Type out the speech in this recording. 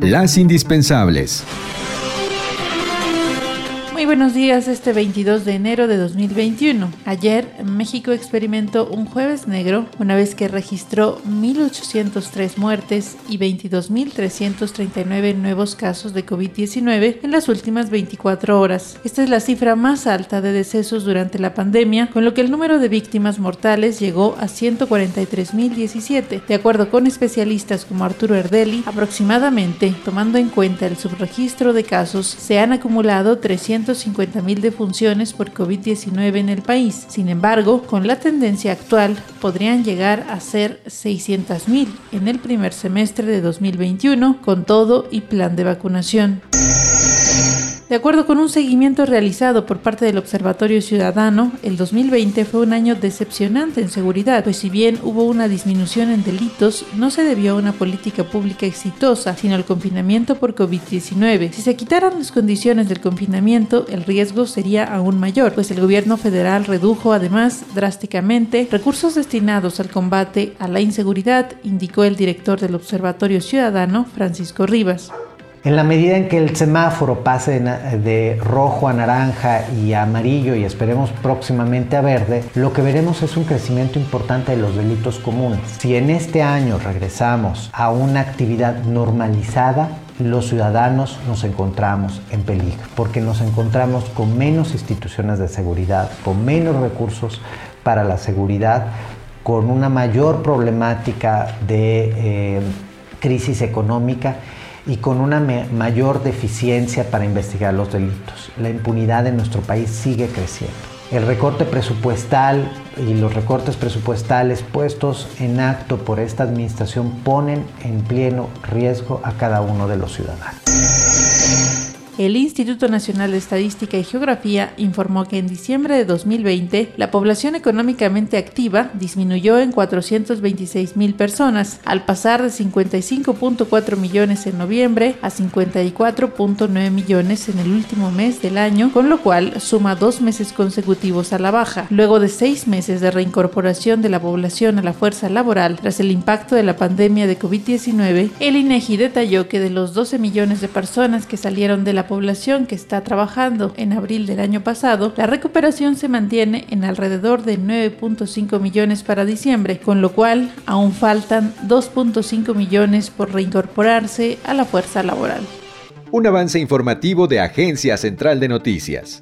Las indispensables. Buenos días, este 22 de enero de 2021. Ayer México experimentó un jueves negro una vez que registró 1.803 muertes y 22.339 nuevos casos de COVID-19 en las últimas 24 horas. Esta es la cifra más alta de decesos durante la pandemia, con lo que el número de víctimas mortales llegó a 143.017. De acuerdo con especialistas como Arturo Erdeli, aproximadamente, tomando en cuenta el subregistro de casos, se han acumulado 300 50.000 defunciones por COVID-19 en el país. Sin embargo, con la tendencia actual, podrían llegar a ser 600.000 en el primer semestre de 2021, con todo y plan de vacunación. De acuerdo con un seguimiento realizado por parte del Observatorio Ciudadano, el 2020 fue un año decepcionante en seguridad, pues si bien hubo una disminución en delitos, no se debió a una política pública exitosa, sino al confinamiento por COVID-19. Si se quitaran las condiciones del confinamiento, el riesgo sería aún mayor, pues el gobierno federal redujo además drásticamente recursos destinados al combate a la inseguridad, indicó el director del Observatorio Ciudadano, Francisco Rivas. En la medida en que el semáforo pase de rojo a naranja y a amarillo y esperemos próximamente a verde, lo que veremos es un crecimiento importante de los delitos comunes. Si en este año regresamos a una actividad normalizada, los ciudadanos nos encontramos en peligro, porque nos encontramos con menos instituciones de seguridad, con menos recursos para la seguridad, con una mayor problemática de eh, crisis económica y con una mayor deficiencia para investigar los delitos. La impunidad en nuestro país sigue creciendo. El recorte presupuestal y los recortes presupuestales puestos en acto por esta administración ponen en pleno riesgo a cada uno de los ciudadanos. El Instituto Nacional de Estadística y Geografía informó que en diciembre de 2020 la población económicamente activa disminuyó en 426 mil personas, al pasar de 55.4 millones en noviembre a 54.9 millones en el último mes del año, con lo cual suma dos meses consecutivos a la baja. Luego de seis meses de reincorporación de la población a la fuerza laboral tras el impacto de la pandemia de COVID-19, el INEGI detalló que de los 12 millones de personas que salieron de la población que está trabajando en abril del año pasado, la recuperación se mantiene en alrededor de 9.5 millones para diciembre, con lo cual aún faltan 2.5 millones por reincorporarse a la fuerza laboral. Un avance informativo de Agencia Central de Noticias.